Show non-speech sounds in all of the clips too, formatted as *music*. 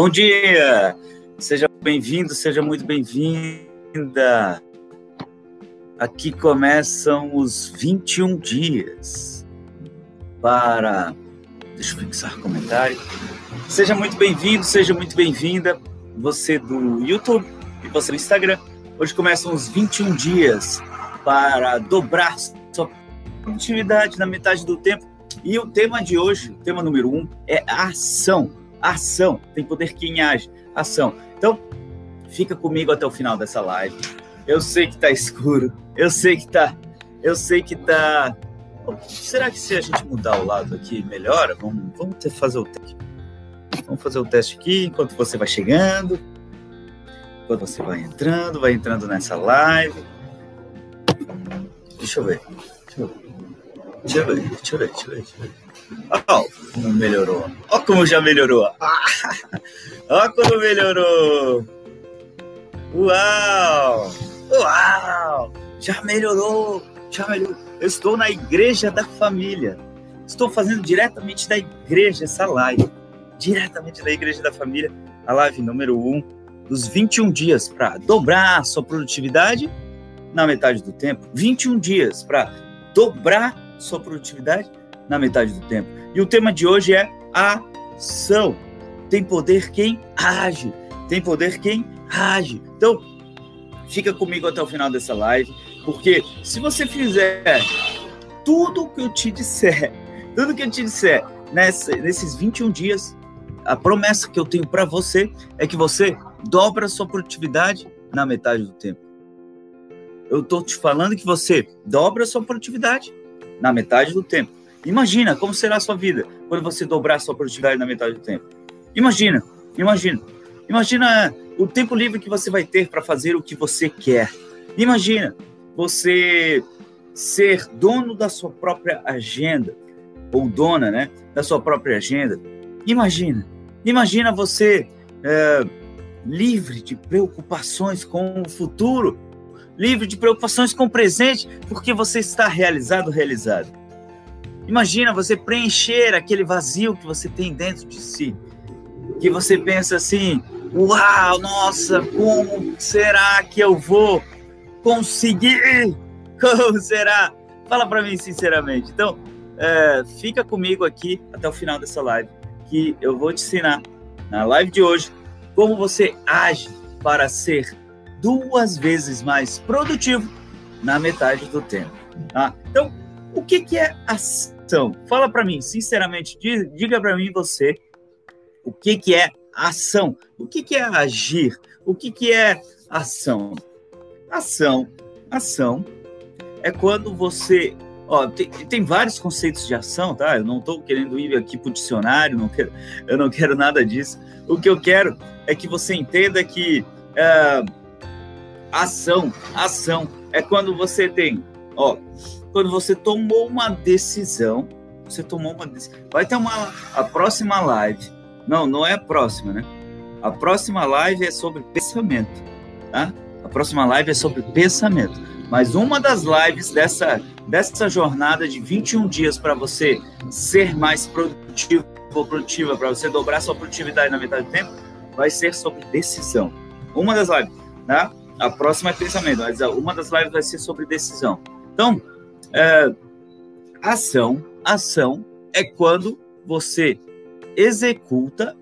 Bom dia! Seja bem-vindo, seja muito bem-vinda. Aqui começam os 21 dias para. Deixa eu fixar o comentário. Seja muito bem-vindo, seja muito bem-vinda. Você do YouTube e você do Instagram. Hoje começam os 21 dias para dobrar sua produtividade na metade do tempo. E o tema de hoje, tema número um, é ação. Ação. Tem poder quem age. Ação. Então, fica comigo até o final dessa live. Eu sei que tá escuro. Eu sei que tá. Eu sei que tá. Será que se a gente mudar o lado aqui melhora? Vamos, vamos fazer o teste. Vamos fazer o teste aqui enquanto você vai chegando. Enquanto você vai entrando, vai entrando nessa live. Deixa eu ver. Deixa eu ver. Deixa eu ver, deixa eu ver, deixa eu ver. Deixa eu ver. Ó, como melhorou. Ó como já melhorou. Ó como melhorou. Uau! Uau! Já melhorou. Já melhorou. Eu estou na igreja da família. Estou fazendo diretamente da igreja essa live. Diretamente da igreja da família. A live número 1 um, dos 21 dias para dobrar a sua produtividade na metade do tempo. 21 dias para dobrar sua produtividade na metade do tempo. E o tema de hoje é ação. Tem poder quem age. Tem poder quem age. Então, fica comigo até o final dessa live, porque se você fizer tudo o que eu te disser, *laughs* tudo que eu te disser nessa, nesses 21 dias, a promessa que eu tenho para você é que você dobra a sua produtividade na metade do tempo. Eu estou te falando que você dobra a sua produtividade na metade do tempo. Imagina como será a sua vida quando você dobrar a sua produtividade na metade do tempo. Imagina, imagina. Imagina o tempo livre que você vai ter para fazer o que você quer. Imagina você ser dono da sua própria agenda, ou dona, né, da sua própria agenda. Imagina, imagina você é, livre de preocupações com o futuro, livre de preocupações com o presente, porque você está realizado, realizado. Imagina você preencher aquele vazio que você tem dentro de si. Que você pensa assim: uau, nossa, como será que eu vou conseguir? *laughs* Como será? Fala para mim sinceramente. Então, é, fica comigo aqui até o final dessa live, que eu vou te ensinar na live de hoje como você age para ser duas vezes mais produtivo na metade do tempo. Tá? Então, o que, que é ação? Fala para mim, sinceramente, diga para mim você o que, que é ação, o que, que é agir, o que, que é ação. Ação, ação é quando você Ó, tem, tem, vários conceitos de ação, tá? Eu não estou querendo ir aqui para o dicionário, não quero, eu não quero nada disso. O que eu quero é que você entenda que é, ação, ação é quando você tem, ó, quando você tomou uma decisão, você tomou uma decisão. Vai ter uma a próxima live. Não, não é a próxima, né? A próxima live é sobre pensamento, tá? A próxima live é sobre pensamento. Mas uma das lives dessa dessa jornada de 21 dias para você ser mais produtivo ou produtiva, para você dobrar sua produtividade na metade do tempo, vai ser sobre decisão. Uma das lives, tá? A próxima é pensamento, mas uma das lives vai ser sobre decisão. Então, é, ação, ação é quando você executa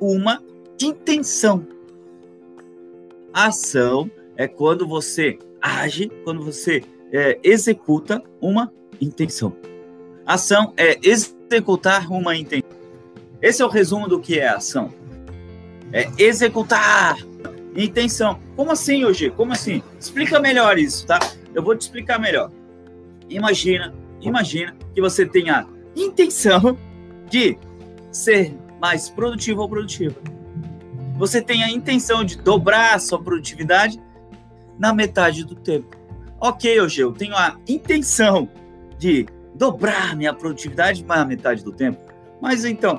uma intenção. Ação é quando você age, quando você é, executa uma intenção. Ação é executar uma intenção. Esse é o resumo do que é ação. É executar intenção. Como assim, hoje? Como assim? Explica melhor isso, tá? Eu vou te explicar melhor. Imagina, imagina que você tenha intenção de ser mais produtivo ou produtiva. Você tem a intenção de dobrar a sua produtividade na metade do tempo. Ok, hoje eu tenho a intenção de dobrar minha produtividade na metade do tempo. Mas então,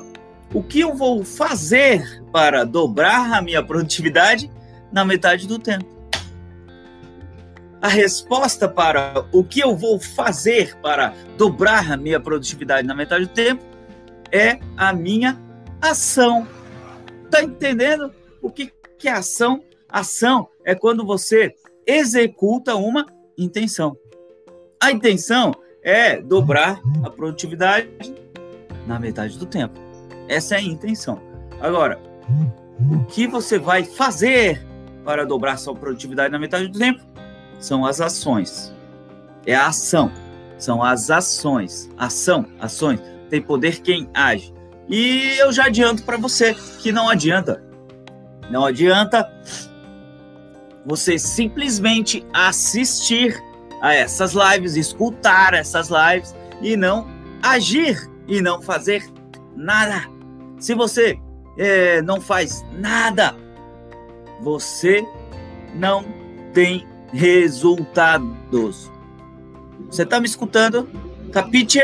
o que eu vou fazer para dobrar a minha produtividade na metade do tempo? A resposta para o que eu vou fazer para dobrar a minha produtividade na metade do tempo é a minha ação. Tá entendendo o que, que é ação? Ação é quando você executa uma intenção. A intenção é dobrar a produtividade na metade do tempo. Essa é a intenção. Agora, o que você vai fazer para dobrar sua produtividade na metade do tempo? São as ações. É a ação. São as ações. Ação, ações. Tem poder quem age. E eu já adianto para você que não adianta. Não adianta você simplesmente assistir a essas lives, escutar essas lives e não agir e não fazer nada. Se você é, não faz nada, você não tem resultados. Você está me escutando? Capite?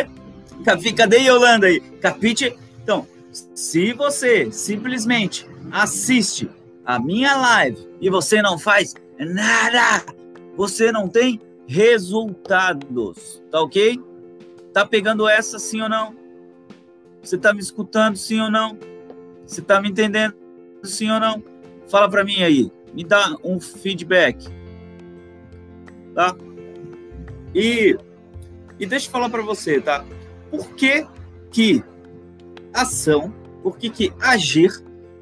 Cadê Yolanda aí? Capite? Então, se você simplesmente assiste a minha live e você não faz nada, você não tem resultados, tá ok? Tá pegando essa sim ou não? Você tá me escutando sim ou não? Você tá me entendendo sim ou não? Fala para mim aí, me dá um feedback. Tá? E e deixa eu falar para você, tá? Por que que ação, por que que agir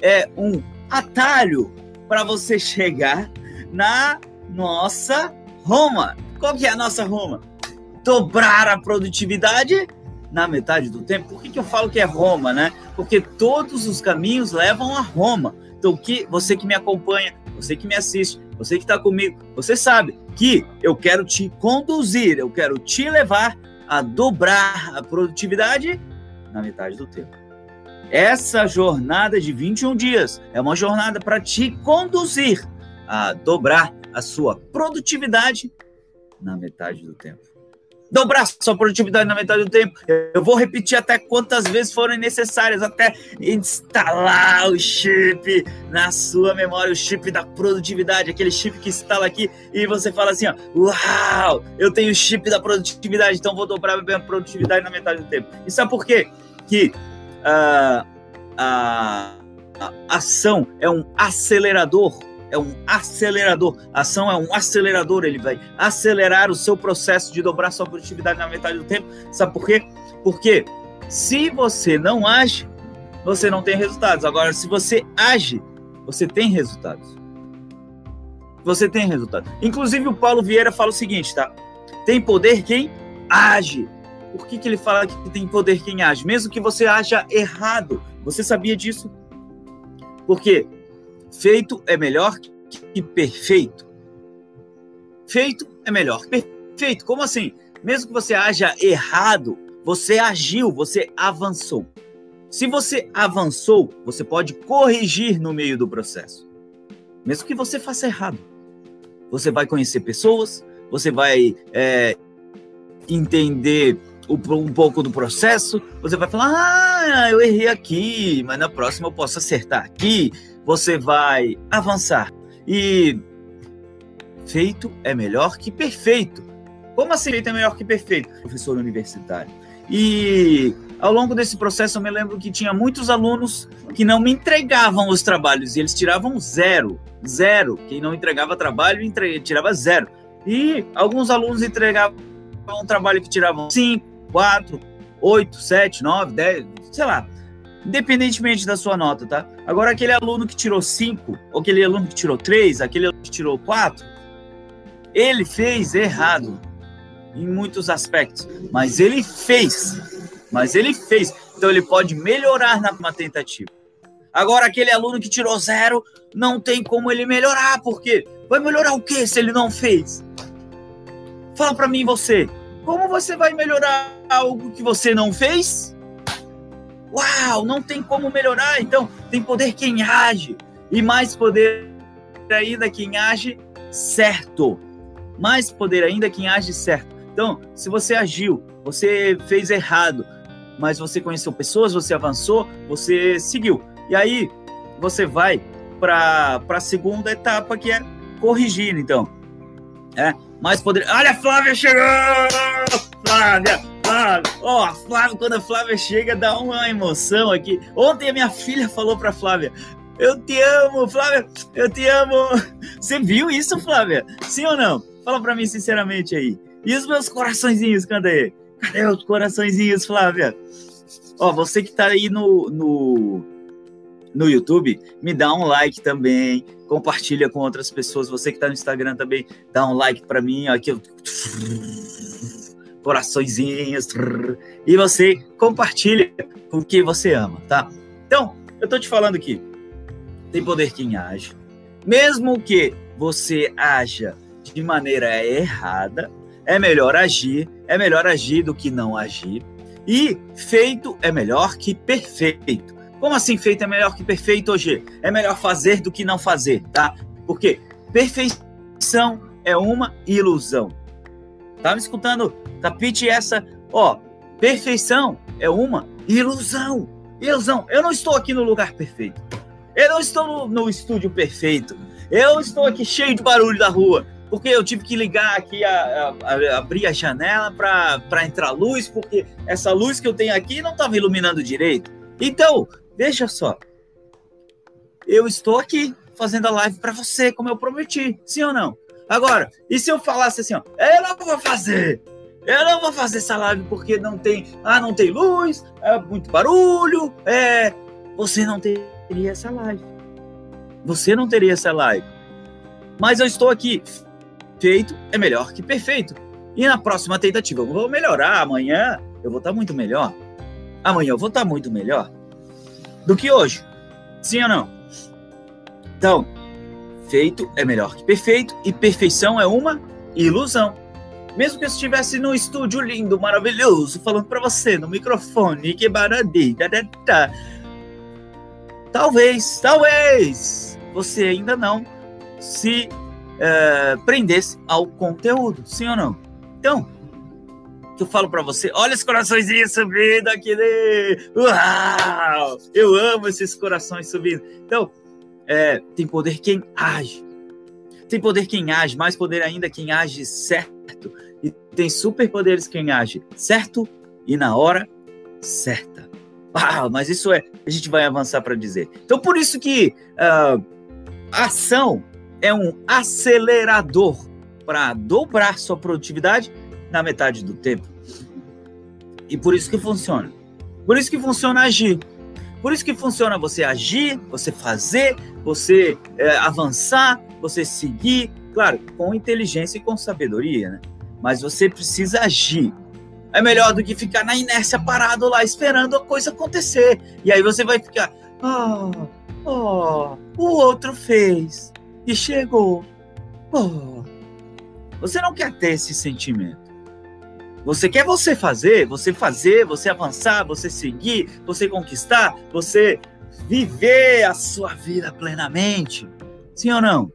é um atalho para você chegar na nossa Roma? Qual que é a nossa Roma? Dobrar a produtividade na metade do tempo. Por que, que eu falo que é Roma, né? Porque todos os caminhos levam a Roma. Então, que você que me acompanha, você que me assiste, você que está comigo, você sabe que eu quero te conduzir, eu quero te levar a dobrar a produtividade na metade do tempo. Essa jornada de 21 dias é uma jornada para te conduzir a dobrar a sua produtividade na metade do tempo. Dobrar sua produtividade na metade do tempo. Eu vou repetir até quantas vezes forem necessárias, até instalar o chip na sua memória, o chip da produtividade, aquele chip que instala aqui e você fala assim: ó, Uau, eu tenho o chip da produtividade, então vou dobrar a minha produtividade na metade do tempo. E sabe por quê? Que uh, a, a ação é um acelerador é um acelerador. A ação é um acelerador, ele vai acelerar o seu processo de dobrar sua produtividade na metade do tempo. Sabe por quê? Porque se você não age, você não tem resultados. Agora, se você age, você tem resultados. Você tem resultados. Inclusive, o Paulo Vieira fala o seguinte, tá? Tem poder quem age. Por que, que ele fala que tem poder quem age? Mesmo que você haja errado. Você sabia disso? Porque Feito é melhor que perfeito. Feito é melhor que perfeito. Como assim? Mesmo que você haja errado, você agiu, você avançou. Se você avançou, você pode corrigir no meio do processo. Mesmo que você faça errado. Você vai conhecer pessoas, você vai é, entender um pouco do processo, você vai falar: ah, eu errei aqui, mas na próxima eu posso acertar aqui, você vai avançar. E feito é melhor que perfeito. Como assim feito é melhor que perfeito? Professor universitário. E ao longo desse processo eu me lembro que tinha muitos alunos que não me entregavam os trabalhos e eles tiravam zero. Zero. Quem não entregava trabalho tirava zero. E alguns alunos entregavam um trabalho que tiravam cinco, quatro, oito, sete, nove, dez, sei lá independentemente da sua nota, tá? Agora, aquele aluno que tirou 5, ou aquele aluno que tirou 3, aquele aluno que tirou 4, ele fez errado em muitos aspectos, mas ele fez. Mas ele fez. Então, ele pode melhorar na tentativa. Agora, aquele aluno que tirou zero, não tem como ele melhorar, porque vai melhorar o que se ele não fez? Fala para mim você, como você vai melhorar algo que você não fez? Uau, não tem como melhorar. Então, tem poder quem age. E mais poder ainda quem age certo. Mais poder ainda quem age certo. Então, se você agiu, você fez errado, mas você conheceu pessoas, você avançou, você seguiu. E aí, você vai para a segunda etapa, que é corrigir, então. É, mais poder. Olha a Flávia chegou! Flávia! Flávia. Ó, oh, Flávia, quando a Flávia chega, dá uma emoção aqui. Ontem a minha filha falou pra Flávia: Eu te amo, Flávia. Eu te amo. Você viu isso, Flávia? Sim ou não? Fala para mim sinceramente aí. E os meus coraçõezinhos, cadê? Cadê os coraçõezinhos, Flávia? Ó, você que tá aí no, no, no YouTube, me dá um like também, compartilha com outras pessoas. Você que tá no Instagram também, dá um like para mim. Aqui eu coraçõezinhos. E você compartilha com o que você ama, tá? Então, eu tô te falando aqui. Tem poder quem age. Mesmo que você haja de maneira errada, é melhor agir, é melhor agir do que não agir. E feito é melhor que perfeito. Como assim feito é melhor que perfeito hoje? É melhor fazer do que não fazer, tá? Porque perfeição é uma ilusão. Tá me escutando? Capite essa, ó, perfeição é uma ilusão. Ilusão. Eu não estou aqui no lugar perfeito. Eu não estou no, no estúdio perfeito. Eu estou aqui cheio de barulho da rua. Porque eu tive que ligar aqui, a, a, a abrir a janela para entrar luz, porque essa luz que eu tenho aqui não estava iluminando direito. Então, veja só. Eu estou aqui fazendo a live para você, como eu prometi. Sim ou não? Agora, e se eu falasse assim, ó, eu não vou fazer, eu não vou fazer essa live porque não tem, ah, não tem luz, é muito barulho, é, você não teria essa live. Você não teria essa live. Mas eu estou aqui. Feito é melhor que perfeito. E na próxima tentativa eu vou melhorar. Amanhã eu vou estar muito melhor. Amanhã eu vou estar muito melhor do que hoje. Sim ou não? Então, Feito é melhor que perfeito e perfeição é uma ilusão. Mesmo que eu estivesse num estúdio lindo, maravilhoso, falando para você no microfone, que baradi, talvez, talvez você ainda não se é, prendesse ao conteúdo, sim ou não? Então, que eu falo para você, olha os coraçõezinhos subindo aqui, né? Uau! Eu amo esses corações subindo. Então, é, tem poder quem age. Tem poder quem age, mais poder ainda quem age certo. E tem superpoderes quem age certo e na hora certa. Ah, mas isso é, a gente vai avançar para dizer. Então, por isso que uh, ação é um acelerador para dobrar sua produtividade na metade do tempo. E por isso que funciona. Por isso que funciona agir. Por isso que funciona você agir, você fazer, você é, avançar, você seguir, claro, com inteligência e com sabedoria, né? Mas você precisa agir. É melhor do que ficar na inércia parado lá esperando a coisa acontecer. E aí você vai ficar, oh, oh, o outro fez e chegou. Oh. Você não quer ter esse sentimento. Você quer você fazer, você fazer, você avançar, você seguir, você conquistar, você viver a sua vida plenamente. Sim ou não?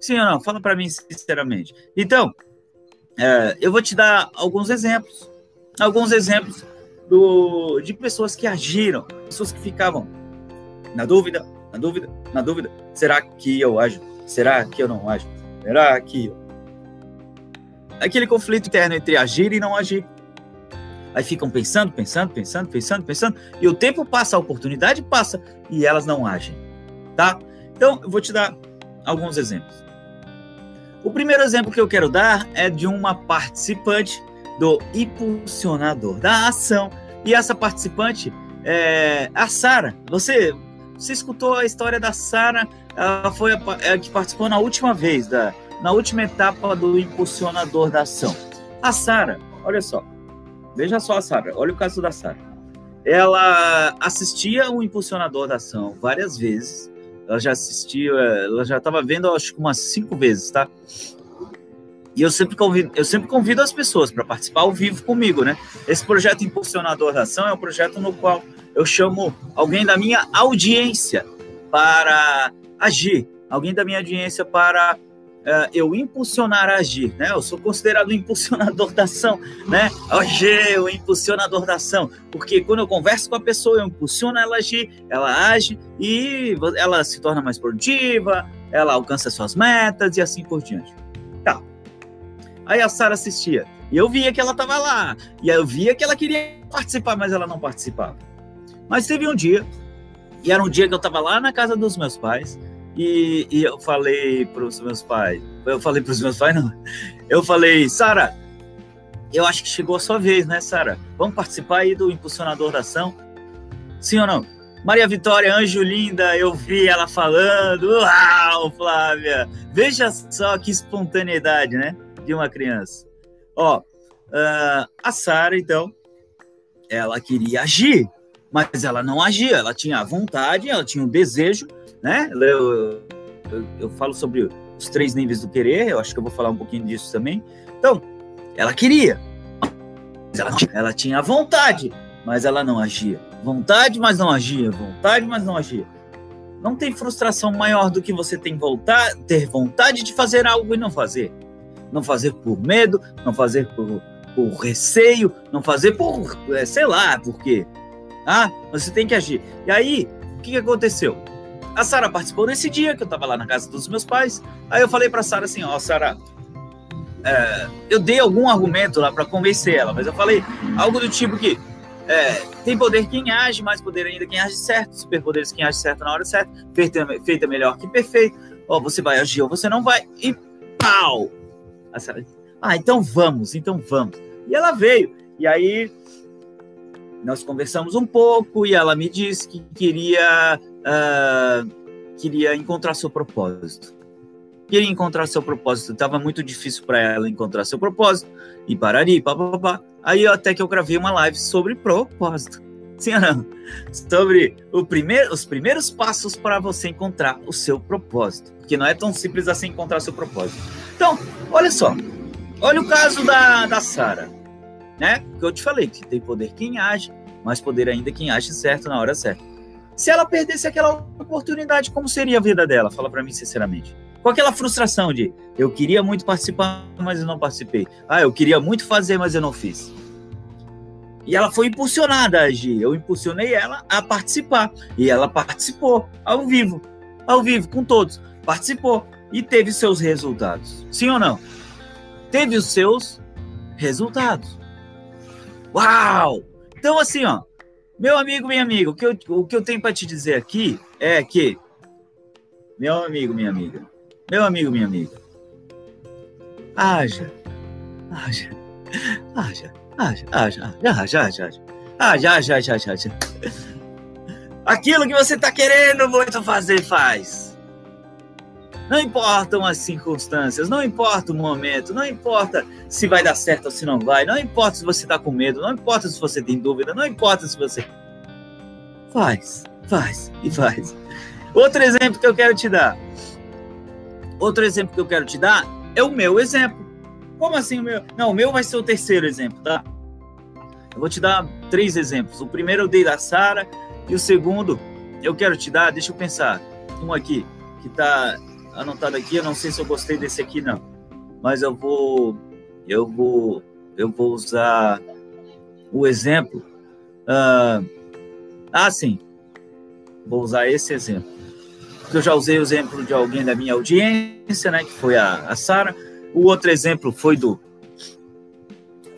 Sim ou não? Fala para mim sinceramente. Então, é, eu vou te dar alguns exemplos. Alguns exemplos do, de pessoas que agiram, pessoas que ficavam na dúvida, na dúvida, na dúvida. Será que eu ajo? Será que eu não ajo? Será que eu aquele conflito interno entre agir e não agir. Aí ficam pensando, pensando, pensando, pensando, pensando, e o tempo passa, a oportunidade passa e elas não agem, tá? Então, eu vou te dar alguns exemplos. O primeiro exemplo que eu quero dar é de uma participante do impulsionador da ação. E essa participante é a Sara. Você, você escutou a história da Sara? Ela foi a, a é, que participou na última vez da, na última etapa do impulsionador da ação. A Sara, olha só, veja só a Sara, olha o caso da Sara. Ela assistia o impulsionador da ação várias vezes. Ela já assistia, ela já estava vendo, acho que umas cinco vezes, tá? E eu sempre convido, eu sempre convido as pessoas para participar ao vivo comigo, né? Esse projeto Impulsionador da Ação é um projeto no qual eu chamo alguém da minha audiência para agir, alguém da minha audiência para uh, eu impulsionar a agir, né? Eu sou considerado impulsionador da ação, né? Hoje, o impulsionador da ação, porque quando eu converso com a pessoa, eu impulsiono ela a agir, ela age e ela se torna mais produtiva, ela alcança suas metas e assim por diante. Tá. Aí a Sara assistia e eu via que ela estava lá, e eu via que ela queria participar, mas ela não participava. Mas teve um dia E era um dia que eu tava lá na casa dos meus pais e, e eu falei para os meus pais, eu falei para os meus pais, não, eu falei, Sara, eu acho que chegou a sua vez, né, Sara? Vamos participar aí do impulsionador da ação? Sim ou não? Maria Vitória, anjo linda, eu vi ela falando. Uau, Flávia! Veja só que espontaneidade, né? De uma criança. Ó, uh, a Sara, então, ela queria agir, mas ela não agia. Ela tinha a vontade, ela tinha o desejo, né? Eu, eu, eu falo sobre os três níveis do querer, eu acho que eu vou falar um pouquinho disso também. Então, ela queria, ela, ela tinha a vontade, mas ela não agia. Vontade, mas não agia. Vontade, mas não agia. Não tem frustração maior do que você tem vontade, ter vontade de fazer algo e não fazer. Não fazer por medo, não fazer por, por receio, não fazer por, é, sei lá, por quê. Ah, você tem que agir. E aí, o que, que aconteceu? A Sara participou nesse dia que eu estava lá na casa dos meus pais. Aí eu falei para Sara assim, ó, Sara, é, eu dei algum argumento lá para convencer ela, mas eu falei algo do tipo que é, tem poder quem age, mais poder ainda quem age certo, superpoderes quem age certo na hora certa, feito é melhor que perfeito, ó, você vai agir ou você não vai, e pau! Ah, então vamos, então vamos. E ela veio, e aí nós conversamos um pouco, e ela me disse que queria, uh, queria encontrar seu propósito queria encontrar seu propósito. Estava muito difícil para ela encontrar seu propósito. E parari, papapá. Aí até que eu gravei uma live sobre propósito. Sim ou não? Sobre primeiro, os primeiros passos para você encontrar o seu propósito. Porque não é tão simples assim encontrar seu propósito. Então, olha só. Olha o caso da, da Sara. Né? Que eu te falei que tem poder quem age, mais poder ainda quem age certo na hora certa. Se ela perdesse aquela oportunidade, como seria a vida dela? Fala para mim sinceramente com aquela frustração de eu queria muito participar, mas eu não participei. Ah, eu queria muito fazer, mas eu não fiz. E ela foi impulsionada a agir. Eu impulsionei ela a participar. E ela participou ao vivo, ao vivo, com todos. Participou e teve seus resultados. Sim ou não? Teve os seus resultados. Uau! Então, assim, ó, meu amigo, minha amiga, o que eu, o que eu tenho para te dizer aqui é que, meu amigo, minha amiga, meu amigo, minha amiga, haja, haja, haja, haja, haja, haja, haja, haja, haja, haja, haja. Aquilo que você está querendo muito fazer, faz. Não importam as circunstâncias, não importa o momento, não importa se vai dar certo ou se não vai, não importa se você está com medo, não importa se você tem dúvida, não importa se você. Faz, faz e faz. Outro exemplo que eu quero te dar. Outro exemplo que eu quero te dar é o meu exemplo. Como assim o meu? Não, o meu vai ser o terceiro exemplo, tá? Eu vou te dar três exemplos. O primeiro eu dei da Sara e o segundo eu quero te dar, deixa eu pensar, um aqui que tá anotado aqui, eu não sei se eu gostei desse aqui não, mas eu vou eu vou eu vou usar o exemplo. Uh, ah, sim. Vou usar esse exemplo eu já usei o exemplo de alguém da minha audiência, né, que foi a, a Sara. O outro exemplo foi do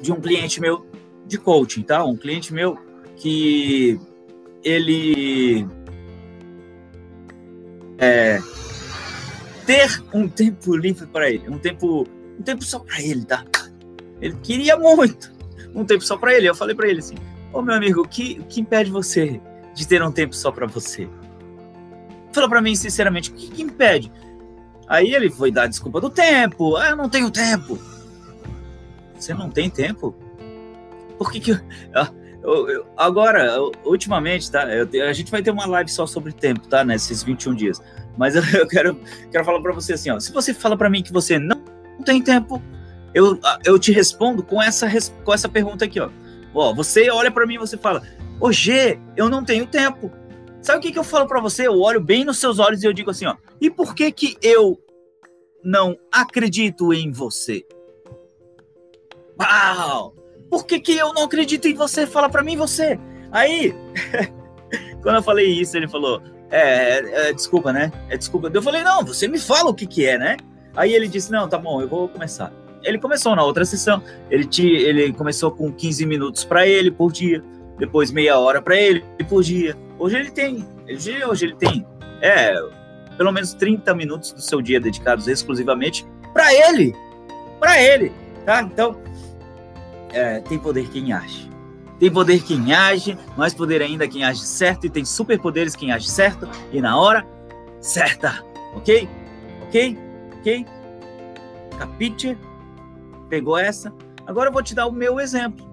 de um cliente meu de coaching, tá? Um cliente meu que ele é, ter um tempo livre para ele, um tempo, um tempo só para ele, tá? Ele queria muito um tempo só para ele. Eu falei para ele assim: "Ô meu amigo, o que, que impede você de ter um tempo só para você?" Fala para mim sinceramente, o que, que impede? Aí ele foi dar desculpa do tempo. Ah, eu não tenho tempo. Você não tem tempo? Por que que... Ah, eu, eu, agora, ultimamente, tá? Eu, a gente vai ter uma live só sobre tempo, tá? Nesses 21 dias. Mas *laughs* eu, quero, quero falar para você assim, ó. Se você fala para mim que você não tem tempo, eu, eu te respondo com essa, com essa pergunta aqui, ó. Ó, você olha para mim e você fala, ô G, eu não tenho tempo. Sabe o que, que eu falo para você? Eu olho bem nos seus olhos e eu digo assim, ó. E por que que eu não acredito em você? Uau! Por que que eu não acredito em você? Fala para mim você. Aí, *laughs* quando eu falei isso, ele falou, é, é, é, desculpa, né? É desculpa. Eu falei, não, você me fala o que que é, né? Aí ele disse, não, tá bom, eu vou começar. Ele começou na outra sessão, ele, te, ele começou com 15 minutos para ele por dia, depois meia hora para ele por dia. Hoje ele tem Hoje, hoje ele tem é, pelo menos 30 minutos do seu dia dedicados exclusivamente para ele. Para ele, tá? Então, é, tem poder quem age. Tem poder quem age, mais poder ainda quem age certo, e tem superpoderes quem age certo e na hora certa. Ok? Ok? Ok? Capite? Pegou essa? Agora eu vou te dar o meu exemplo.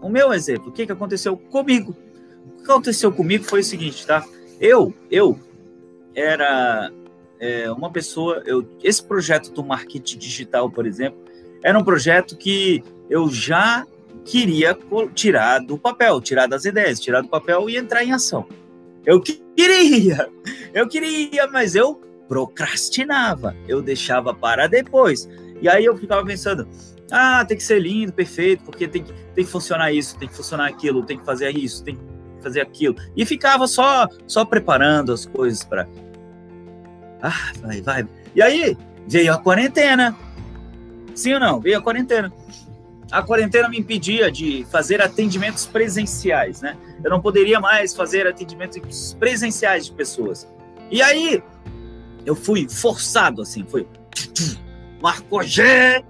O meu exemplo. O que, que aconteceu comigo? O que aconteceu comigo foi o seguinte, tá? Eu, eu era é, uma pessoa. Eu, esse projeto do marketing digital, por exemplo, era um projeto que eu já queria tirar do papel, tirar das ideias, tirar do papel e entrar em ação. Eu queria, *laughs* eu queria, mas eu procrastinava, eu deixava para depois. E aí eu ficava pensando, ah, tem que ser lindo, perfeito, porque tem que, tem que funcionar isso, tem que funcionar aquilo, tem que fazer isso, tem que fazer aquilo. E ficava só só preparando as coisas para Ah, vai, vai. E aí veio a quarentena. Sim ou não? Veio a quarentena a quarentena me impedia de fazer atendimentos presenciais, né? Eu não poderia mais fazer atendimentos presenciais de pessoas. E aí eu fui forçado assim, foi Marco G,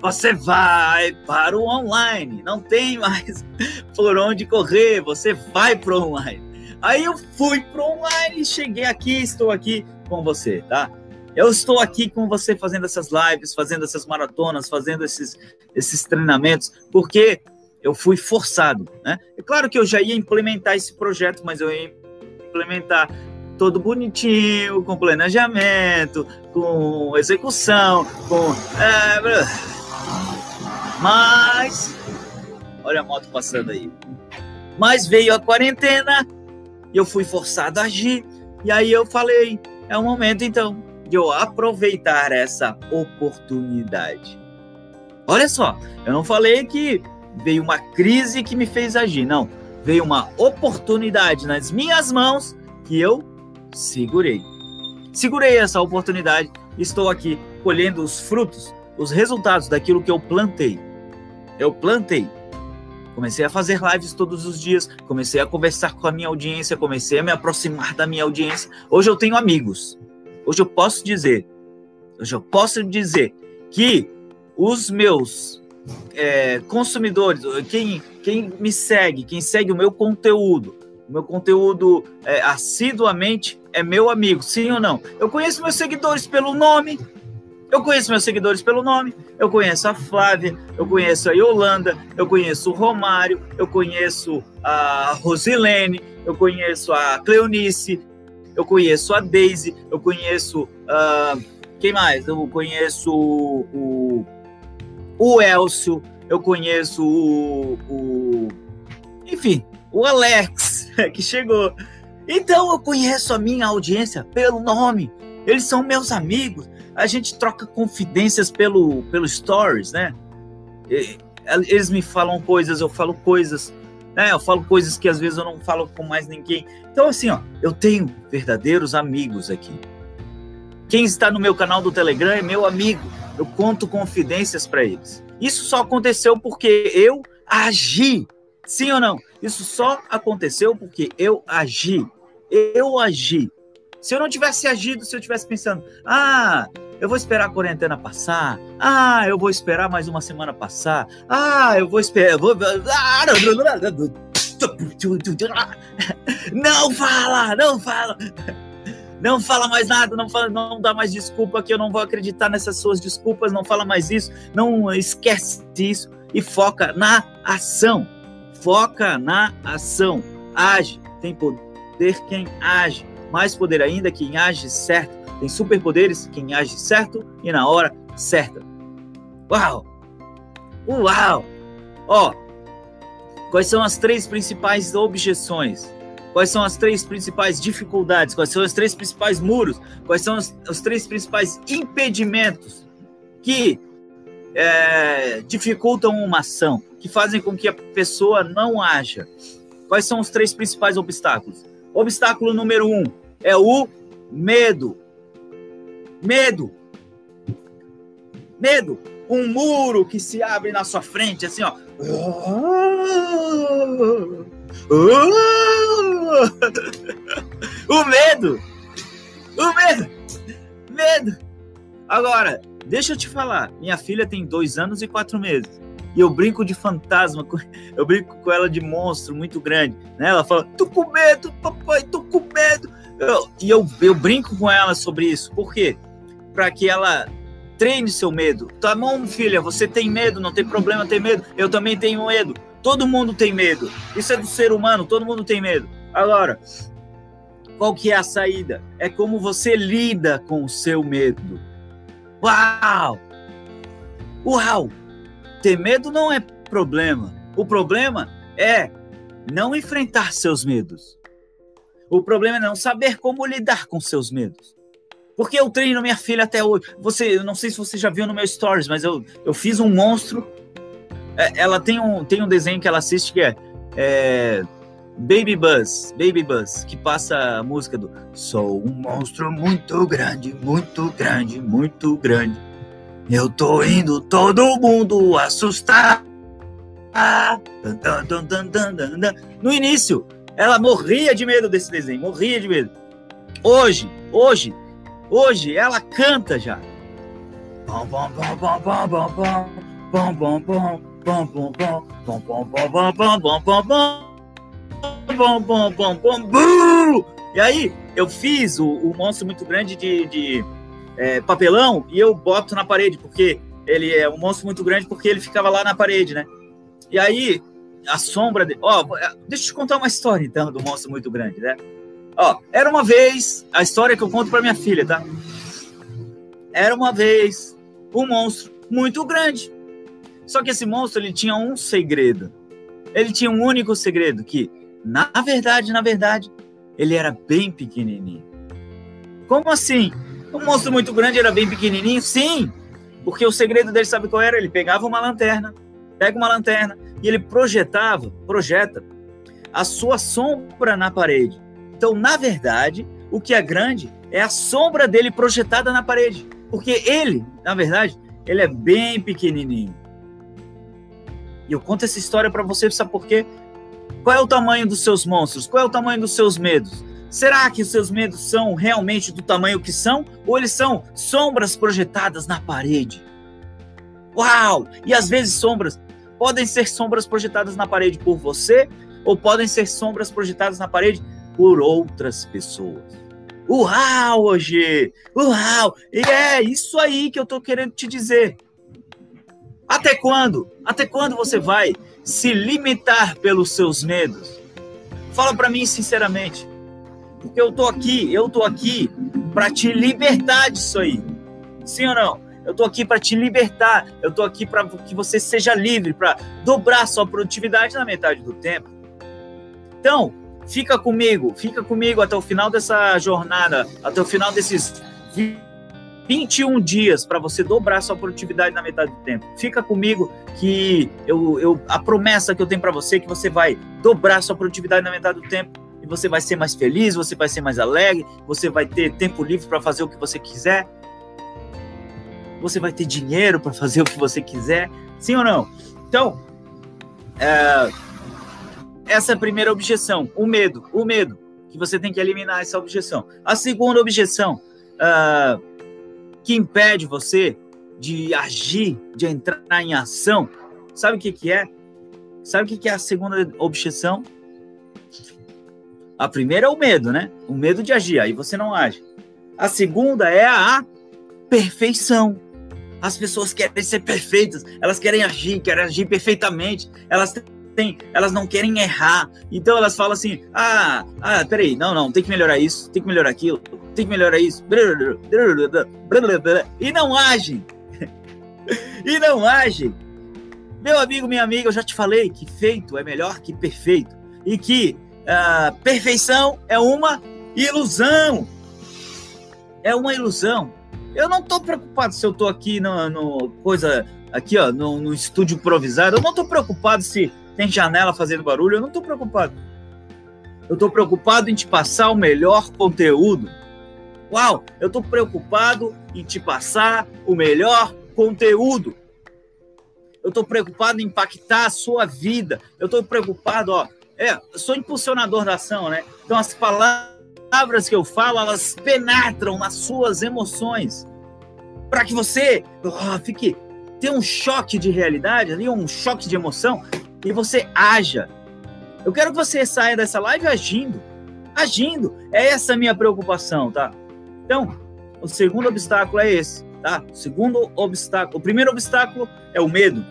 você vai para o online, não tem mais *laughs* por onde correr, você vai para o online. Aí eu fui para o online, cheguei aqui, estou aqui com você, tá? Eu estou aqui com você fazendo essas lives, fazendo essas maratonas, fazendo esses, esses treinamentos, porque eu fui forçado. Né? É claro que eu já ia implementar esse projeto, mas eu ia implementar todo bonitinho, com planejamento, com execução, com. É, mas. Olha a moto passando aí. Mas veio a quarentena eu fui forçado a agir. E aí eu falei: é o momento então de eu aproveitar essa oportunidade. Olha só, eu não falei que veio uma crise que me fez agir, não. Veio uma oportunidade nas minhas mãos que eu segurei. Segurei essa oportunidade, estou aqui colhendo os frutos, os resultados daquilo que eu plantei. Eu plantei. Comecei a fazer lives todos os dias, comecei a conversar com a minha audiência, comecei a me aproximar da minha audiência. Hoje eu tenho amigos. Hoje eu posso dizer, hoje eu posso dizer que os meus é, consumidores, quem, quem me segue, quem segue o meu conteúdo, o meu conteúdo é, assiduamente é meu amigo, sim ou não? Eu conheço meus seguidores pelo nome, eu conheço meus seguidores pelo nome, eu conheço a Flávia, eu conheço a Yolanda, eu conheço o Romário, eu conheço a Rosilene, eu conheço a Cleonice, eu conheço a Daisy, eu conheço. Uh, quem mais? Eu conheço o, o Elcio, eu conheço o, o. Enfim, o Alex, *laughs* que chegou. Então eu conheço a minha audiência pelo nome. Eles são meus amigos. A gente troca confidências pelo, pelo stories, né? Eles me falam coisas, eu falo coisas. Né? Eu falo coisas que às vezes eu não falo com mais ninguém. Então, assim, ó, eu tenho verdadeiros amigos aqui. Quem está no meu canal do Telegram é meu amigo. Eu conto confidências para eles. Isso só aconteceu porque eu agi. Sim ou não? Isso só aconteceu porque eu agi. Eu agi. Se eu não tivesse agido, se eu tivesse pensando, ah, eu vou esperar a quarentena passar. Ah, eu vou esperar mais uma semana passar. Ah, eu vou esperar. *laughs* Não fala, não fala. Não fala mais nada, não fala, não dá mais desculpa que eu não vou acreditar nessas suas desculpas, não fala mais isso, não esquece isso e foca na ação. Foca na ação. Age, tem poder quem age. Mais poder ainda quem age certo tem superpoderes quem age certo e na hora certa. Uau! Uau! Ó, quais são as três principais objeções? Quais são as três principais dificuldades? Quais são os três principais muros? Quais são os, os três principais impedimentos que é, dificultam uma ação, que fazem com que a pessoa não haja? Quais são os três principais obstáculos? Obstáculo número um é o medo. Medo. Medo. Um muro que se abre na sua frente, assim, ó. O medo! O medo! Medo! Agora, deixa eu te falar. Minha filha tem dois anos e quatro meses. E eu brinco de fantasma, eu brinco com ela de monstro muito grande. Né? Ela fala, tô com medo, papai, tô com medo. Eu, e eu, eu brinco com ela sobre isso. Por quê? Para que ela treine seu medo. Tá bom, filha, você tem medo, não tem problema ter medo. Eu também tenho medo. Todo mundo tem medo. Isso é do ser humano, todo mundo tem medo. Agora, qual que é a saída? É como você lida com o seu medo. Uau! Uau! Ter medo não é problema. O problema é não enfrentar seus medos. O problema é não saber como lidar com seus medos. Porque eu treino minha filha até hoje. Você, eu não sei se você já viu no meu stories, mas eu, eu fiz um monstro. É, ela tem um, tem um desenho que ela assiste que é, é Baby Buzz, Baby Buzz, que passa a música do Sou um monstro muito grande, muito grande, muito grande. Eu tô indo todo mundo assustar. No início, ela morria de medo desse desenho, morria de medo. Hoje, hoje, Hoje ela canta já. E aí eu fiz o, o monstro muito grande de, de é, papelão e eu boto na parede, porque ele é um monstro muito grande porque ele ficava lá na parede, né? E aí a sombra de, ó, deixa eu te contar uma história então do monstro muito grande, né? Ó, era uma vez, a história que eu conto para minha filha, tá? Era uma vez um monstro muito grande. Só que esse monstro ele tinha um segredo. Ele tinha um único segredo que, na verdade, na verdade, ele era bem pequenininho. Como assim? Um monstro muito grande era bem pequenininho? Sim, porque o segredo dele sabe qual era? Ele pegava uma lanterna, pega uma lanterna e ele projetava, projeta a sua sombra na parede. Então, na verdade, o que é grande é a sombra dele projetada na parede. Porque ele, na verdade, ele é bem pequenininho. E eu conto essa história para você, sabe por quê? Qual é o tamanho dos seus monstros? Qual é o tamanho dos seus medos? Será que os seus medos são realmente do tamanho que são? Ou eles são sombras projetadas na parede? Uau! E às vezes sombras podem ser sombras projetadas na parede por você, ou podem ser sombras projetadas na parede por outras pessoas. Uau, hoje! Uau! E é isso aí que eu tô querendo te dizer. Até quando? Até quando você vai se limitar pelos seus medos? Fala para mim sinceramente. Porque eu tô aqui, eu tô aqui para te libertar disso aí. Sim ou não? Eu tô aqui para te libertar. Eu tô aqui para que você seja livre, para dobrar sua produtividade na metade do tempo. Então, Fica comigo, fica comigo até o final dessa jornada, até o final desses 21 dias para você dobrar sua produtividade na metade do tempo. Fica comigo que eu, eu a promessa que eu tenho para você é que você vai dobrar sua produtividade na metade do tempo e você vai ser mais feliz, você vai ser mais alegre, você vai ter tempo livre para fazer o que você quiser. Você vai ter dinheiro para fazer o que você quiser, sim ou não? Então, é, essa é a primeira objeção, o medo, o medo, que você tem que eliminar essa objeção. A segunda objeção, uh, que impede você de agir, de entrar em ação, sabe o que, que é? Sabe o que, é a segunda objeção? A primeira é o medo, né? O medo de agir, aí você não age. A segunda é a perfeição. As pessoas querem ser perfeitas, elas querem agir, querem agir perfeitamente, elas tem, elas não querem errar. Então elas falam assim: ah, ah, peraí, não, não, tem que melhorar isso, tem que melhorar aquilo, tem que melhorar isso. *laughs* E não agem. *laughs* e não agem. Meu amigo, minha amiga, eu já te falei que feito é melhor que perfeito. E que uh, perfeição é uma ilusão. É uma ilusão. Eu não estou preocupado se eu estou aqui no, no, coisa aqui ó no, no estúdio improvisado. Eu não estou preocupado se tem janela fazendo barulho, eu não estou preocupado. Eu estou preocupado em te passar o melhor conteúdo. Uau, eu estou preocupado em te passar o melhor conteúdo. Eu estou preocupado em impactar a sua vida. Eu estou preocupado, ó. É, eu sou impulsionador da ação, né? Então as palavras que eu falo, elas penetram nas suas emoções. Para que você fique tenha um choque de realidade, ali um choque de emoção e você haja. Eu quero que você saia dessa live agindo. Agindo. É essa a minha preocupação, tá? Então, o segundo obstáculo é esse, tá? O segundo obstáculo, o primeiro obstáculo é o medo.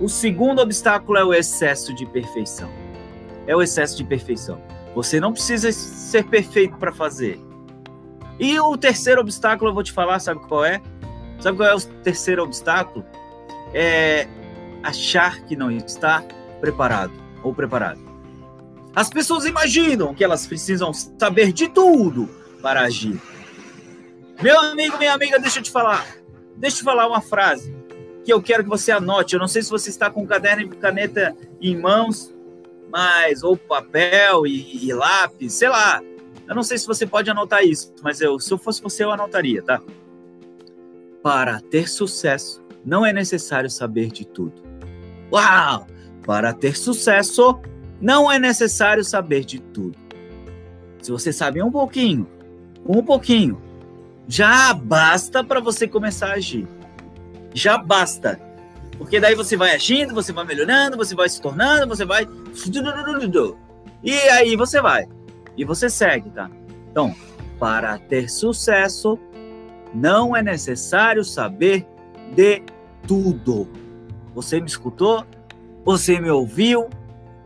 O segundo obstáculo é o excesso de perfeição. É o excesso de perfeição. Você não precisa ser perfeito para fazer. E o terceiro obstáculo eu vou te falar, sabe qual é? Sabe qual é o terceiro obstáculo? É achar que não está preparado ou preparado. As pessoas imaginam que elas precisam saber de tudo para agir. Meu amigo, minha amiga, deixa eu te falar. Deixa eu te falar uma frase que eu quero que você anote. Eu não sei se você está com caderno e caneta em mãos, mas ou papel e, e lápis, sei lá. Eu não sei se você pode anotar isso, mas eu, se eu fosse você, eu anotaria, tá? Para ter sucesso, não é necessário saber de tudo. Uau! Para ter sucesso, não é necessário saber de tudo. Se você sabe um pouquinho, um pouquinho, já basta para você começar a agir já basta. Porque daí você vai agindo, você vai melhorando, você vai se tornando, você vai. E aí você vai. E você segue, tá? Então, para ter sucesso, não é necessário saber de tudo. Você me escutou? Você me ouviu?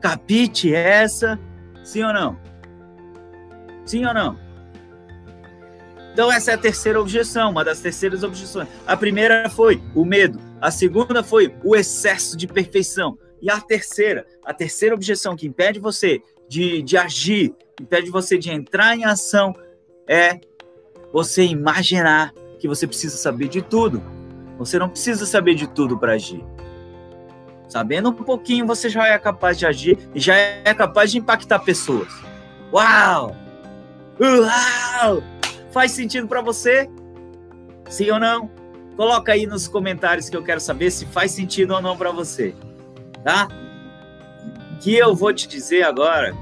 Capite essa? Sim ou não? Sim ou não? Então, essa é a terceira objeção, uma das terceiras objeções. A primeira foi o medo, a segunda foi o excesso de perfeição. E a terceira, a terceira objeção que impede você de, de agir, impede você de entrar em ação, é você imaginar que você precisa saber de tudo. Você não precisa saber de tudo para agir. Sabendo um pouquinho, você já é capaz de agir e já é capaz de impactar pessoas. Uau! Uau! Faz sentido para você? Sim ou não? Coloca aí nos comentários que eu quero saber se faz sentido ou não para você, tá? Que eu vou te dizer agora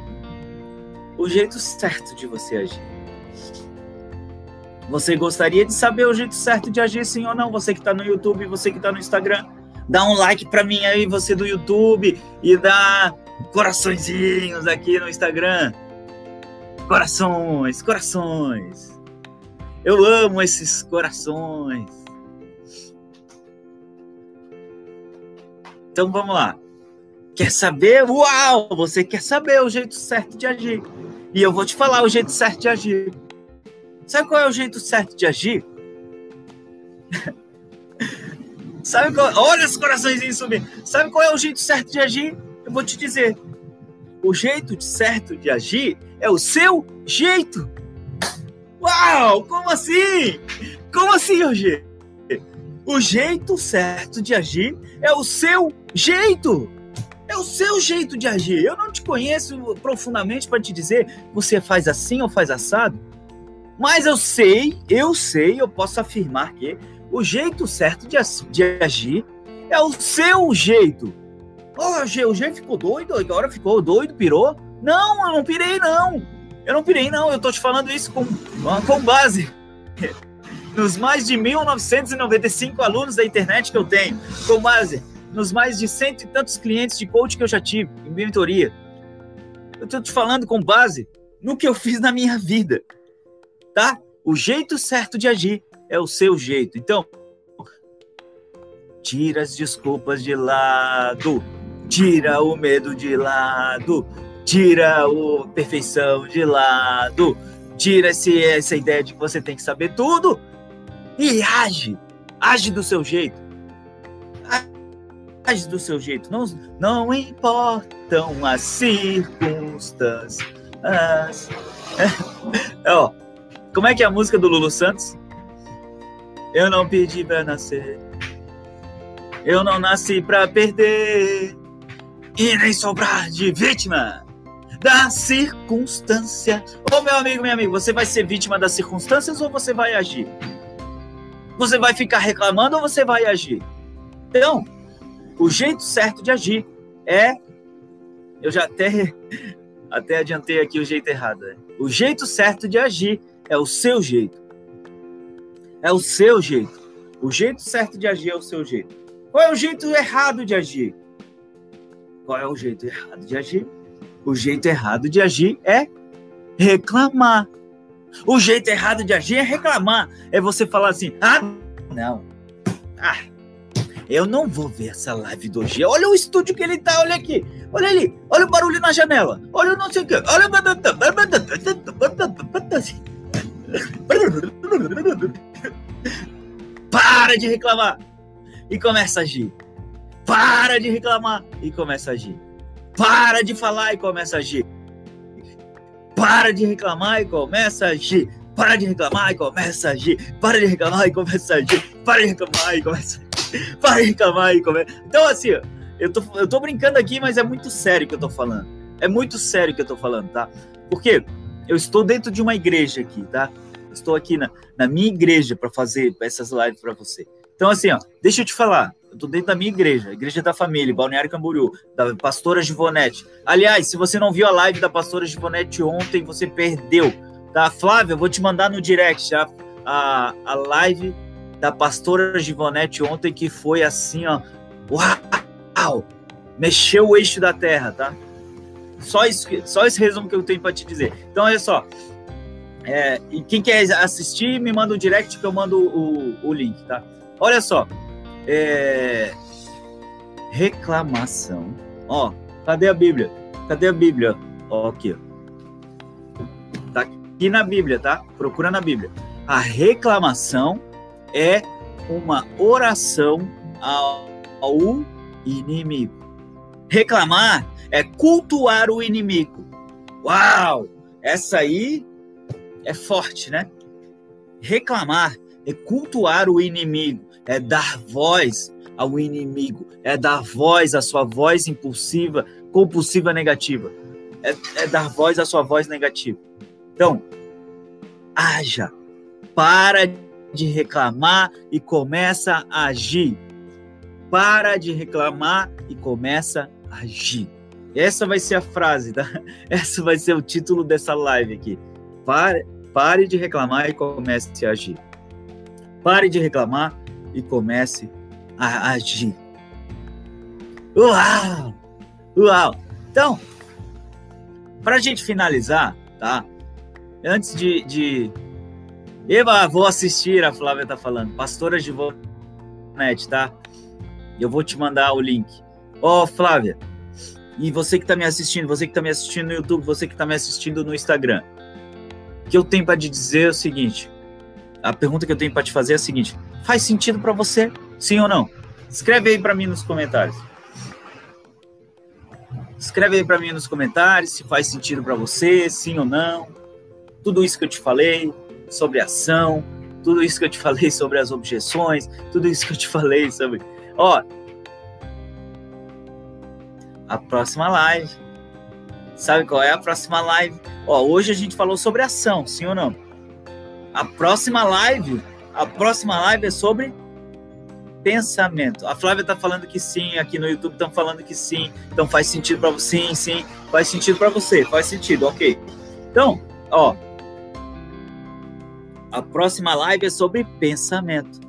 o jeito certo de você agir. Você gostaria de saber o jeito certo de agir, sim ou não? Você que está no YouTube, você que está no Instagram, dá um like para mim aí, você do YouTube, e dá coraçõezinhos aqui no Instagram. Corações, corações. Eu amo esses corações. Então vamos lá. Quer saber? Uau! Você quer saber o jeito certo de agir. E eu vou te falar o jeito certo de agir. Sabe qual é o jeito certo de agir? *laughs* Sabe qual... Olha os corações subindo. Sabe qual é o jeito certo de agir? Eu vou te dizer. O jeito certo de agir é o seu jeito. Uau! Como assim? Como assim, Roger? O jeito certo de agir é o seu jeito. É o seu jeito de agir. Eu não te conheço profundamente para te dizer você faz assim ou faz assado. Mas eu sei, eu sei, eu posso afirmar que o jeito certo de, de agir é o seu jeito. Oh, o G ficou doido, agora ficou doido, pirou? Não, eu não pirei, não. Eu não pirei, não. Eu tô te falando isso com, com base *laughs* nos mais de 1.995 alunos da internet que eu tenho, com base nos mais de cento e tantos clientes de coach que eu já tive em mentoria. Eu tô te falando com base no que eu fiz na minha vida, tá? O jeito certo de agir é o seu jeito. Então, tira as desculpas de lado, tira o medo de lado, tira a perfeição de lado, tira esse, essa ideia de que você tem que saber tudo e age. Age do seu jeito. Age do seu jeito. Não, não importam as circunstâncias. *laughs* É, ó, como é que é a música do Lulu Santos? Eu não pedi pra nascer. Eu não nasci pra perder. E nem sobrar de vítima da circunstância. Ô meu amigo, meu amigo, você vai ser vítima das circunstâncias ou você vai agir? Você vai ficar reclamando ou você vai agir? Então, o jeito certo de agir é. Eu já até *laughs* até adiantei aqui o jeito errado. Né? O jeito certo de agir é o seu jeito. É o seu jeito. O jeito certo de agir é o seu jeito. Qual é o jeito errado de agir? Qual é o jeito errado de agir? O jeito errado de agir é reclamar. O jeito errado de agir é reclamar. É você falar assim: ah, não. Ah, eu não vou ver essa live do G. Olha o estúdio que ele tá, olha aqui. Olha ali, olha o barulho na janela. Olha o não sei o que. Olha. Para de reclamar e começa a agir. Para de reclamar e começa a agir. Para de falar e começa a agir. Para de reclamar e começa a agir. Para de reclamar e começa a agir. Para de reclamar e começa a agir. Para de reclamar e começa. Para de reclamar e começa. Então, assim, eu tô, eu tô brincando aqui, mas é muito sério que eu tô falando. É muito sério que eu tô falando, tá? Porque eu estou dentro de uma igreja aqui, tá? Estou aqui na, na minha igreja para fazer essas lives para você. Então, assim, ó, deixa eu te falar. Eu tô dentro da minha igreja, igreja da família, Balneário Camboriú, da pastora Givonete. Aliás, se você não viu a live da pastora Givonete ontem, você perdeu, tá? Flávia, eu vou te mandar no direct a, a, a live da pastora Givonete ontem, que foi assim, ó. Uau! Mexeu o eixo da terra, tá? Só, isso, só esse resumo que eu tenho para te dizer. Então, olha só. É, e quem quer assistir, me manda um direct que eu mando o, o link, tá? Olha só. É... Reclamação. Ó, cadê a Bíblia? Cadê a Bíblia? Ó, aqui. Tá aqui na Bíblia, tá? Procura na Bíblia. A reclamação é uma oração ao, ao inimigo. Reclamar é cultuar o inimigo. Uau! Essa aí é forte, né? Reclamar é cultuar o inimigo é dar voz ao inimigo, é dar voz à sua voz impulsiva, compulsiva negativa, é, é dar voz à sua voz negativa. Então, haja, para de reclamar e começa a agir. Para de reclamar e começa a agir. Essa vai ser a frase, tá? *laughs* Essa vai ser o título dessa live aqui. Pare, pare de reclamar e comece a agir. Pare de reclamar e comece a agir. Uau! Uau! Então, para a gente finalizar, tá? Antes de, de. Eva, vou assistir, a Flávia tá falando. Pastora de Net, tá? Eu vou te mandar o link. Ó, oh, Flávia, e você que tá me assistindo, você que tá me assistindo no YouTube, você que tá me assistindo no Instagram. O que eu tenho para te dizer é o seguinte: a pergunta que eu tenho para te fazer é a seguinte: faz sentido para você? Sim ou não? Escreve aí para mim nos comentários. Escreve aí para mim nos comentários se faz sentido para você, sim ou não. Tudo isso que eu te falei sobre ação, tudo isso que eu te *laughs* falei sobre as objeções, tudo isso que eu te falei sobre. Ó, a próxima live. Sabe qual é a próxima live? Ó, hoje a gente falou sobre ação, sim ou não? A próxima live, a próxima live é sobre pensamento. A Flávia tá falando que sim, aqui no YouTube estão falando que sim. Então faz sentido para você, sim, sim, faz sentido para você, faz sentido, OK. Então, ó, a próxima live é sobre pensamento.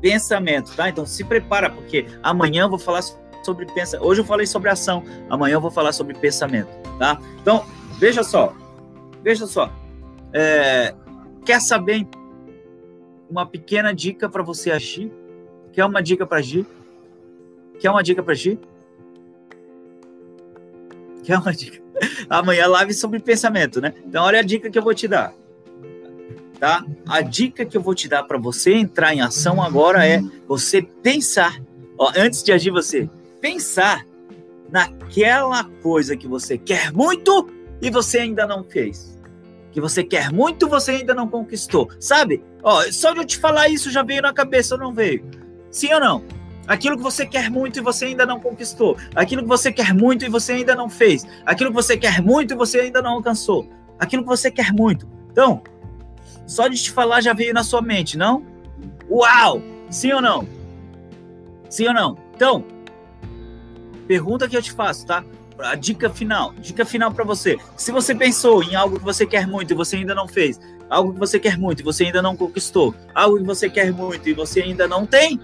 Pensamento, tá? Então se prepara porque amanhã eu vou falar sobre pensamento. Hoje eu falei sobre ação, amanhã eu vou falar sobre pensamento, tá? Então, veja só. Veja só. É, Quer saber uma pequena dica para você agir? Quer uma dica para agir? Quer uma dica para agir? Quer uma dica? *laughs* Amanhã live sobre pensamento, né? Então olha a dica que eu vou te dar. Tá? A dica que eu vou te dar para você entrar em ação agora é você pensar, ó, antes de agir você, pensar naquela coisa que você quer muito e você ainda não fez que você quer muito, você ainda não conquistou. Sabe? Ó, só de eu te falar isso já veio na cabeça ou não veio? Sim ou não? Aquilo que você quer muito e você ainda não conquistou. Aquilo que você quer muito e você ainda não fez. Aquilo que você quer muito e você ainda não alcançou. Aquilo que você quer muito. Então, só de te falar já veio na sua mente, não? Uau! Sim ou não? Sim ou não? Então, pergunta que eu te faço, tá? a dica final, dica final para você. Se você pensou em algo que você quer muito e você ainda não fez, algo que você quer muito e você ainda não conquistou, algo que você quer muito e você ainda não tem,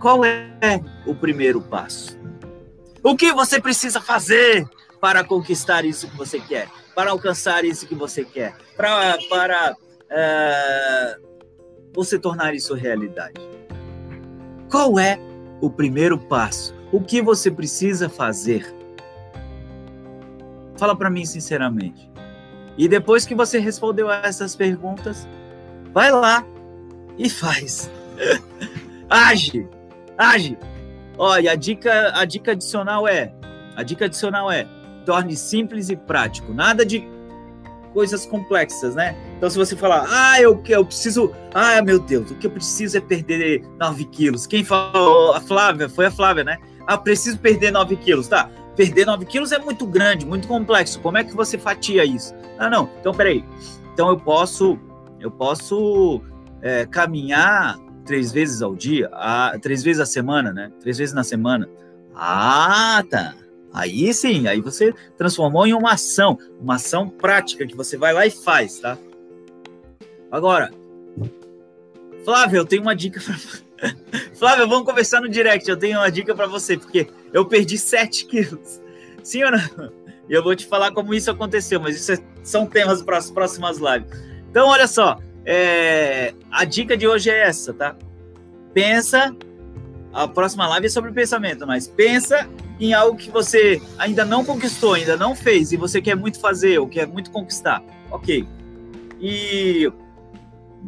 qual é o primeiro passo? O que você precisa fazer para conquistar isso que você quer? Para alcançar isso que você quer? Para, para uh, você tornar isso realidade? Qual é o primeiro passo? O que você precisa fazer? Fala para mim sinceramente. E depois que você respondeu a essas perguntas, vai lá e faz. *laughs* age, age. Olha, a dica, a dica adicional é, a dica adicional é, torne simples e prático. Nada de coisas complexas, né? Então, se você falar, ah, eu, eu preciso, ah, meu Deus, o que eu preciso é perder 9 quilos. Quem falou? A Flávia, foi a Flávia, né? Ah, preciso perder 9 quilos, tá? Perder 9 quilos é muito grande, muito complexo. Como é que você fatia isso? Ah, não. Então, peraí. Então, eu posso, eu posso é, caminhar três vezes ao dia, ah, três vezes a semana, né? Três vezes na semana. Ah, tá. Aí sim, aí você transformou em uma ação, uma ação prática que você vai lá e faz, tá? Agora, Flávio, eu tenho uma dica para *laughs* Flávio, vamos conversar no direct. Eu tenho uma dica para você, porque eu perdi 7 quilos. Sim ou não? E eu vou te falar como isso aconteceu, mas isso é, são temas para as próximas lives. Então, olha só. É, a dica de hoje é essa, tá? Pensa. A próxima live é sobre pensamento, mas pensa em algo que você ainda não conquistou, ainda não fez, e você quer muito fazer, ou quer muito conquistar. Ok. E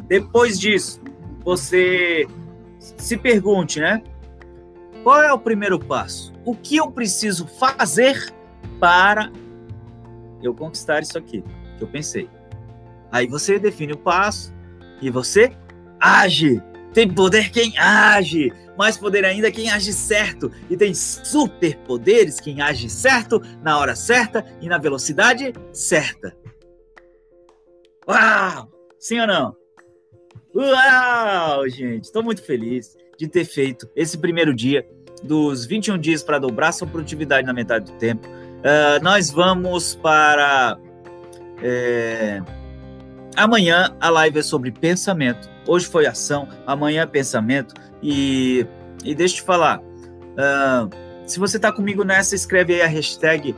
depois disso, você se pergunte, né? Qual é o primeiro passo? O que eu preciso fazer para eu conquistar isso aqui que eu pensei? Aí você define o passo e você age. Tem poder quem age, mais poder ainda quem age certo. E tem superpoderes quem age certo, na hora certa e na velocidade certa. Uau! Sim ou não? Uau, gente, estou muito feliz de ter feito esse primeiro dia dos 21 dias para dobrar sua produtividade na metade do tempo. Uh, nós vamos para. É, amanhã a live é sobre pensamento. Hoje foi ação, amanhã é pensamento. E, e deixa eu te falar. Uh, se você está comigo nessa, escreve aí a hashtag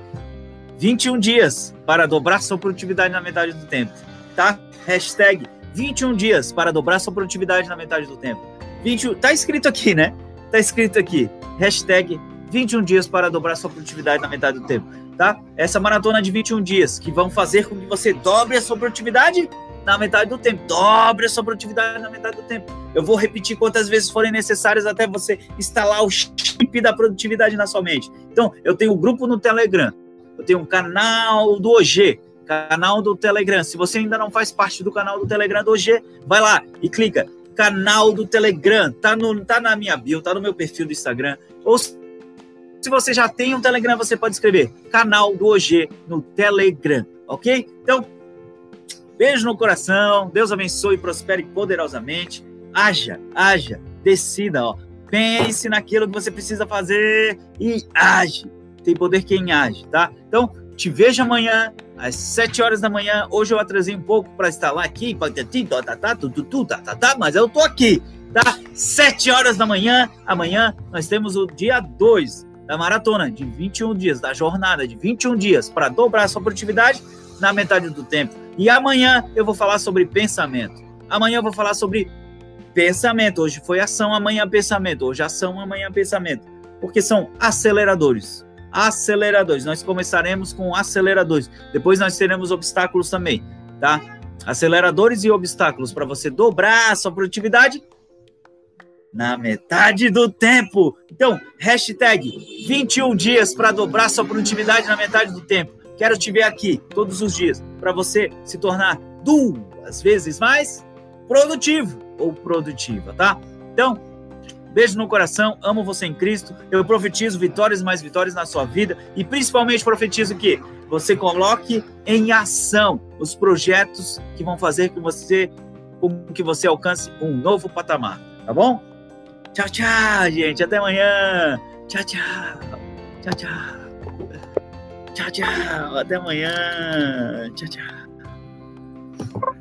21 dias para dobrar sua produtividade na metade do tempo. Tá? Hashtag 21 dias para dobrar sua produtividade na metade do tempo. 21, tá escrito aqui, né? Tá escrito aqui. Hashtag 21 dias para dobrar sua produtividade na metade do tempo, tá? Essa maratona de 21 dias que vão fazer com que você dobre a sua produtividade na metade do tempo. Dobre a sua produtividade na metade do tempo. Eu vou repetir quantas vezes forem necessárias até você instalar o chip da produtividade na sua mente. Então, eu tenho um grupo no Telegram, eu tenho um canal do OG, canal do Telegram. Se você ainda não faz parte do canal do Telegram do OG, vai lá e clica canal do Telegram. Tá, no, tá na minha bio, tá no meu perfil do Instagram. Ou se você já tem um Telegram, você pode escrever canal do OG no Telegram, ok? Então, beijo no coração, Deus abençoe e prospere poderosamente. Haja, haja, decida, ó. Pense naquilo que você precisa fazer e age. Tem poder quem age, tá? Então, te vejo amanhã às 7 horas da manhã. Hoje eu atrasei um pouco para estar lá aqui, mas eu tô aqui, tá? 7 horas da manhã. Amanhã nós temos o dia 2 da maratona de 21 dias, da jornada de 21 dias para dobrar a sua produtividade na metade do tempo. E amanhã eu vou falar sobre pensamento. Amanhã eu vou falar sobre pensamento. Hoje foi ação, amanhã pensamento. Hoje ação, amanhã pensamento. Porque são aceleradores aceleradores. Nós começaremos com aceleradores. Depois nós teremos obstáculos também, tá? Aceleradores e obstáculos para você dobrar a sua produtividade na metade do tempo. Então, hashtag 21 dias para dobrar sua produtividade na metade do tempo. Quero te ver aqui todos os dias para você se tornar duas vezes mais produtivo ou produtiva, tá? Então, Beijo no coração, amo você em Cristo. Eu profetizo vitórias mais vitórias na sua vida e principalmente profetizo que você coloque em ação os projetos que vão fazer com você com que você alcance um novo patamar, tá bom? Tchau, tchau, gente. Até amanhã. Tchau, tchau. Tchau, tchau. Tchau, tchau. Até amanhã. Tchau, tchau.